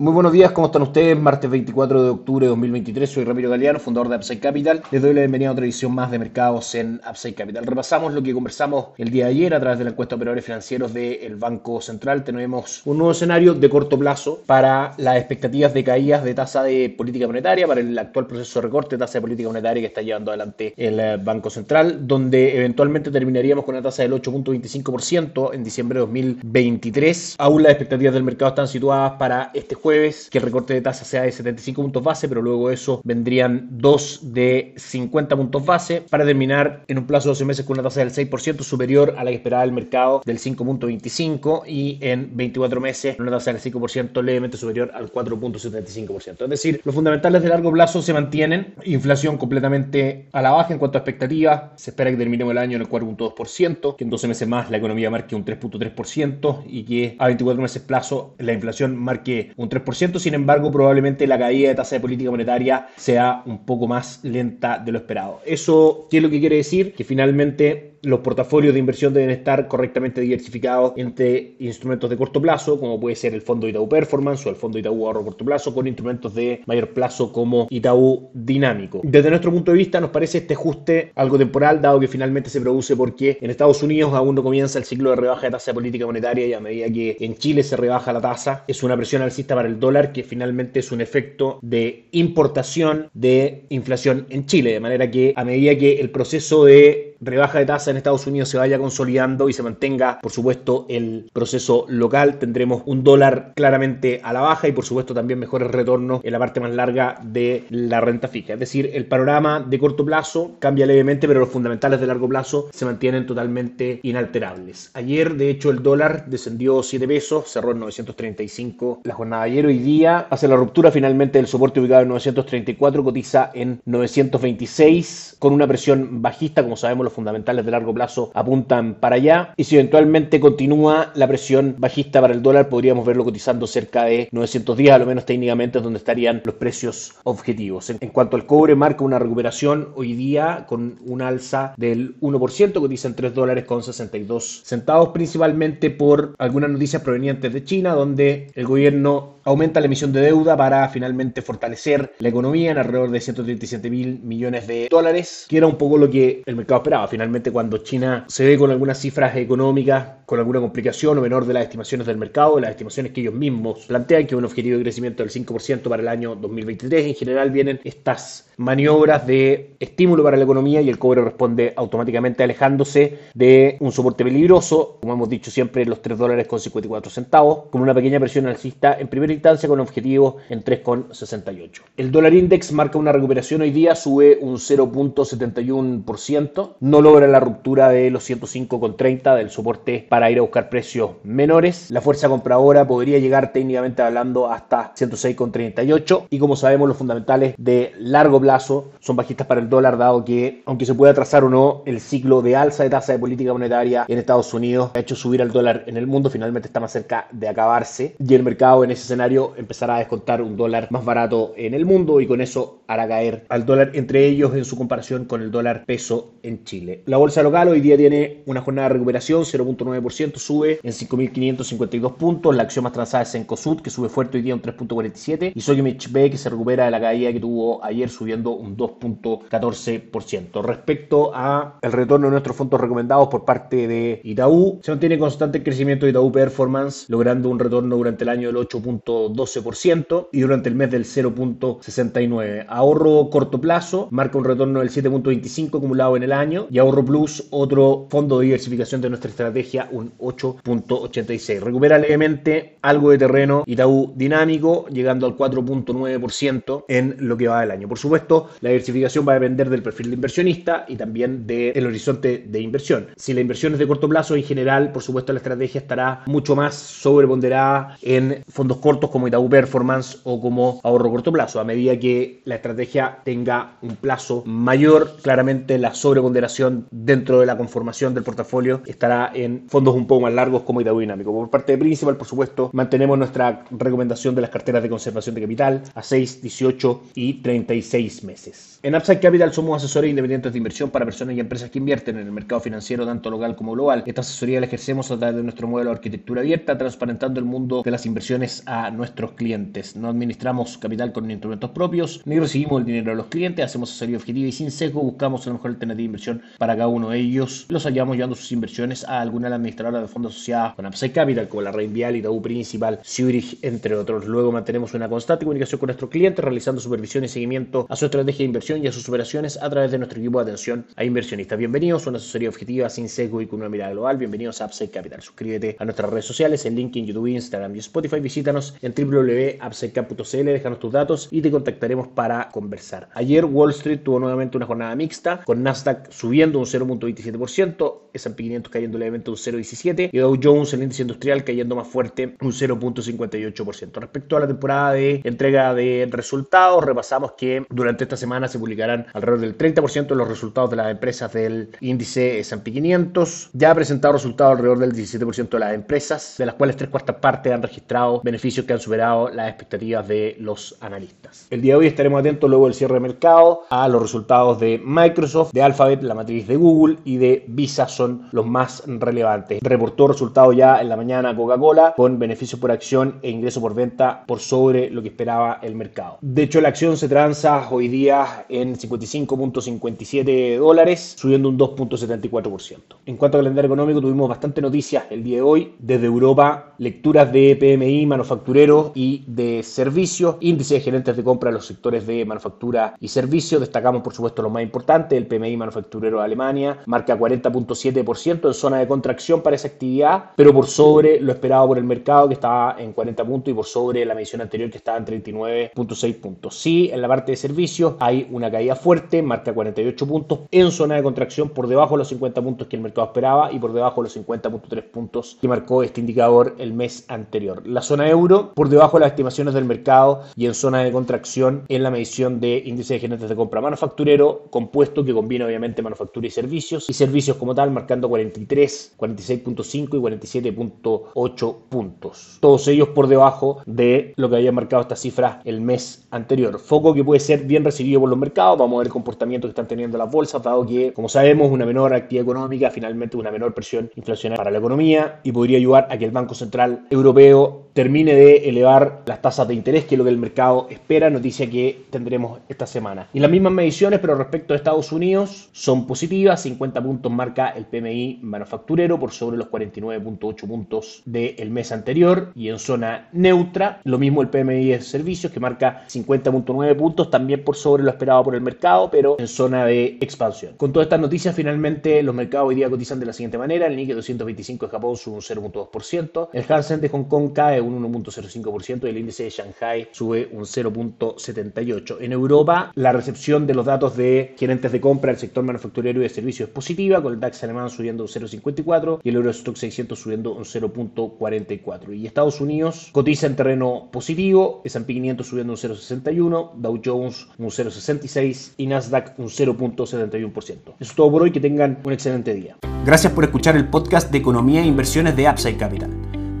Muy buenos días, ¿cómo están ustedes? Martes 24 de octubre de 2023, soy Ramiro Galeano, fundador de Upside Capital. Les doy la bienvenida a otra edición más de mercados en Upside Capital. Repasamos lo que conversamos el día de ayer a través de la encuesta de operadores financieros del Banco Central. Tenemos un nuevo escenario de corto plazo para las expectativas de caídas de tasa de política monetaria, para el actual proceso de recorte de tasa de política monetaria que está llevando adelante el eh, Banco Central, donde eventualmente terminaríamos con una tasa del 8.25% en diciembre de 2023. Aún las expectativas del mercado están situadas para este jueves que el recorte de tasa sea de 75 puntos base, pero luego eso vendrían dos de 50 puntos base para terminar en un plazo de 12 meses con una tasa del 6% superior a la que esperaba el mercado del 5.25 y en 24 meses una tasa del 5% levemente superior al 4.75%. Es decir, los fundamentales de largo plazo se mantienen, inflación completamente a la baja en cuanto a expectativas, se espera que terminemos el año en el 4.2%, que en 12 meses más la economía marque un 3.3% y que a 24 meses plazo la inflación marque un 3% sin embargo, probablemente la caída de tasa de política monetaria sea un poco más lenta de lo esperado. ¿Eso qué es lo que quiere decir? Que finalmente los portafolios de inversión deben estar correctamente diversificados entre instrumentos de corto plazo, como puede ser el fondo Itaú Performance o el fondo Itaú Ahorro Corto Plazo, con instrumentos de mayor plazo como Itaú Dinámico. Desde nuestro punto de vista, nos parece este ajuste algo temporal, dado que finalmente se produce porque en Estados Unidos aún no comienza el ciclo de rebaja de tasa de política monetaria y a medida que en Chile se rebaja la tasa, es una presión alcista para el dólar que finalmente es un efecto de importación de inflación en Chile, de manera que a medida que el proceso de rebaja de tasa en Estados Unidos se vaya consolidando y se mantenga, por supuesto, el proceso local, tendremos un dólar claramente a la baja y, por supuesto, también mejores retornos en la parte más larga de la renta fija. Es decir, el panorama de corto plazo cambia levemente, pero los fundamentales de largo plazo se mantienen totalmente inalterables. Ayer, de hecho, el dólar descendió 7 pesos, cerró en 935 la jornada de ayer. Hoy día hace la ruptura finalmente del soporte ubicado en 934, cotiza en 926 con una presión bajista, como sabemos fundamentales de largo plazo apuntan para allá. Y si eventualmente continúa la presión bajista para el dólar, podríamos verlo cotizando cerca de 910, a lo menos técnicamente, es donde estarían los precios objetivos. En, cuanto al cobre, marca una recuperación hoy día con un alza del 1%, cotiza en 3 dólares con 62 centavos, principalmente por algunas noticias provenientes de China, donde el gobierno aumenta la emisión de deuda para finalmente fortalecer la economía en alrededor de 137 mil millones de dólares, que era un poco lo que el mercado esperaba. Finalmente, cuando China se ve con algunas cifras económicas, con alguna complicación o menor de las estimaciones del mercado, las estimaciones que ellos mismos plantean, que un objetivo de crecimiento del 5% para el año 2023, en general vienen estas maniobras de estímulo para la economía y el cobre responde automáticamente alejándose de un soporte peligroso, como hemos dicho siempre, los 3 dólares con 54 centavos, con una pequeña presión alcista en primera instancia con objetivo en 3,68. El dólar index marca una recuperación hoy día, sube un 0.71%, no logra la ruptura de los 105,30 del soporte para ir a buscar precios menores. La fuerza compradora podría llegar técnicamente hablando hasta 106,38 y como sabemos los fundamentales de largo plazo son bajistas para el dólar dado que aunque se pueda trazar o no el ciclo de alza de tasa de política monetaria en Estados Unidos ha hecho subir al dólar en el mundo finalmente está más cerca de acabarse y el mercado en ese escenario empezará a descontar un dólar más barato en el mundo y con eso hará caer al dólar entre ellos en su comparación con el dólar peso en Chile. La bolsa local hoy día tiene una jornada de recuperación, 0.9%, sube en 5.552 puntos. La acción más transada es en COSUD, que sube fuerte hoy día un 3.47. Y Sogimich B, que se recupera de la caída que tuvo ayer, subiendo un 2.14%. Respecto a el retorno de nuestros fondos recomendados por parte de Itaú, se mantiene constante el crecimiento de Itaú Performance, logrando un retorno durante el año del 8.12% y durante el mes del 0.69%. Ahorro corto plazo marca un retorno del 7.25% acumulado en el año y Ahorro Plus, otro fondo de diversificación de nuestra estrategia, un 8.86. Recupera levemente algo de terreno Itaú dinámico, llegando al 4.9% en lo que va del año. Por supuesto, la diversificación va a depender del perfil de inversionista y también del horizonte de inversión. Si la inversión es de corto plazo, en general, por supuesto, la estrategia estará mucho más sobreponderada en fondos cortos como Itaú Performance o como ahorro corto plazo. A medida que la estrategia tenga un plazo mayor. Claramente la sobreponderación dentro de la conformación del portafolio estará en fondos un poco más largos como Itaú Dinámico. Por parte de Principal, por supuesto, mantenemos nuestra recomendación de las carteras de conservación de capital a 6, 18 y 36 meses. En Upside Capital somos asesores independientes de inversión para personas y empresas que invierten en el mercado financiero tanto local como global. Esta asesoría la ejercemos a través de nuestro modelo de arquitectura abierta, transparentando el mundo de las inversiones a nuestros clientes. No administramos capital con instrumentos propios, ni recibimos el dinero de los clientes, hacemos asesoría objetiva y sin sesgo buscamos la mejor alternativa de inversión para cada uno de ellos. Los hallamos llevando sus inversiones a alguna de las administradoras de fondos asociadas con Upside Capital, como la Reinvial, Itaú Principal, Zurich, entre otros. Luego mantenemos una constante comunicación con nuestros clientes, realizando supervisión y seguimiento a su estrategia de inversión y a sus operaciones a través de nuestro equipo de atención a inversionistas. Bienvenidos a una asesoría objetiva sin sesgo y con una mirada global. Bienvenidos a Upside Capital. Suscríbete a nuestras redes sociales, en LinkedIn, YouTube, Instagram y Spotify. Visítanos en www.upsidecap.cl, déjanos tus datos y te contactaremos para conversar. Ayer Wall Street tuvo nuevamente una jornada mixta, con Nasdaq subiendo un 0.27%, S&P 500 cayendo levemente un 0.17% y Dow Jones, el índice industrial, cayendo más fuerte un 0.58%. Respecto a la temporada de entrega de resultados, repasamos que durante esta semana se publicarán alrededor del 30% de los resultados de las empresas del índice S&P 500. Ya ha presentado resultados alrededor del 17% de las empresas, de las cuales tres cuartas partes han registrado beneficios que han superado las expectativas de los analistas. El día de hoy estaremos atentos luego del cierre de mercado a los resultados de Microsoft, de Alphabet, la matriz de Google y de Visa son los más relevantes. Reportó resultados ya en la mañana Coca-Cola con beneficio por acción e ingreso por venta por sobre lo que esperaba el mercado. De hecho, la acción se transa día en 55.57 dólares, subiendo un 2.74%. En cuanto a calendario económico, tuvimos bastante noticias el día de hoy. Desde Europa, lecturas de PMI manufacturero y de servicios, índice de gerentes de compra de los sectores de manufactura y servicios. Destacamos, por supuesto, lo más importante, el PMI manufacturero de Alemania, marca 40.7% en zona de contracción para esa actividad, pero por sobre lo esperado por el mercado, que estaba en 40 puntos, y por sobre la medición anterior, que estaba en 39.6 puntos. Sí, en la parte de servicios hay una caída fuerte, marca 48 puntos, en zona de contracción por debajo de los 50 puntos que el mercado esperaba y por debajo de los 50.3 puntos que marcó este indicador el mes anterior. La zona euro por debajo de las estimaciones del mercado y en zona de contracción en la medición de índice de gerentes de compra manufacturero, compuesto que combina obviamente manufactura y servicios, y servicios como tal marcando 43, 46.5 y 47.8 puntos. Todos ellos por debajo de lo que había marcado esta cifra el mes anterior. Foco que puede ser bien recibido por los mercados, vamos a ver el comportamiento que están teniendo las bolsas, dado que, como sabemos, una menor actividad económica, finalmente una menor presión inflacionaria para la economía y podría ayudar a que el Banco Central Europeo termine de elevar las tasas de interés, que es lo que el mercado espera, noticia que tendremos esta semana. Y las mismas mediciones, pero respecto a Estados Unidos, son positivas, 50 puntos marca el PMI manufacturero por sobre los 49.8 puntos del mes anterior y en zona neutra, lo mismo el PMI de servicios que marca 50.9 puntos, también por sobre lo esperado por el mercado, pero en zona de expansión. Con todas estas noticias, finalmente los mercados hoy día cotizan de la siguiente manera, el Nikkei 225 de Japón sube un 0.2%, el Hansen de Hong Kong cae un 1.05% y el índice de Shanghai sube un 0.78%. En Europa, la recepción de los datos de gerentes de compra del sector manufacturero y de servicios es positiva, con el DAX alemán subiendo un 0.54 y el Eurostock 600 subiendo un 0.44. Y Estados Unidos cotiza en terreno positivo, S&P 500 subiendo un 0.61, Dow Jones un 0.66 y Nasdaq un 0.71%. Eso es todo por hoy, que tengan un excelente día. Gracias por escuchar el podcast de Economía e Inversiones de Upside Capital.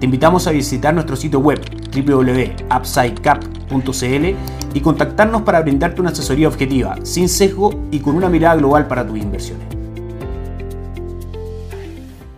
Te invitamos a visitar nuestro sitio web www.upsidecap.cl y contactarnos para brindarte una asesoría objetiva, sin sesgo y con una mirada global para tus inversiones.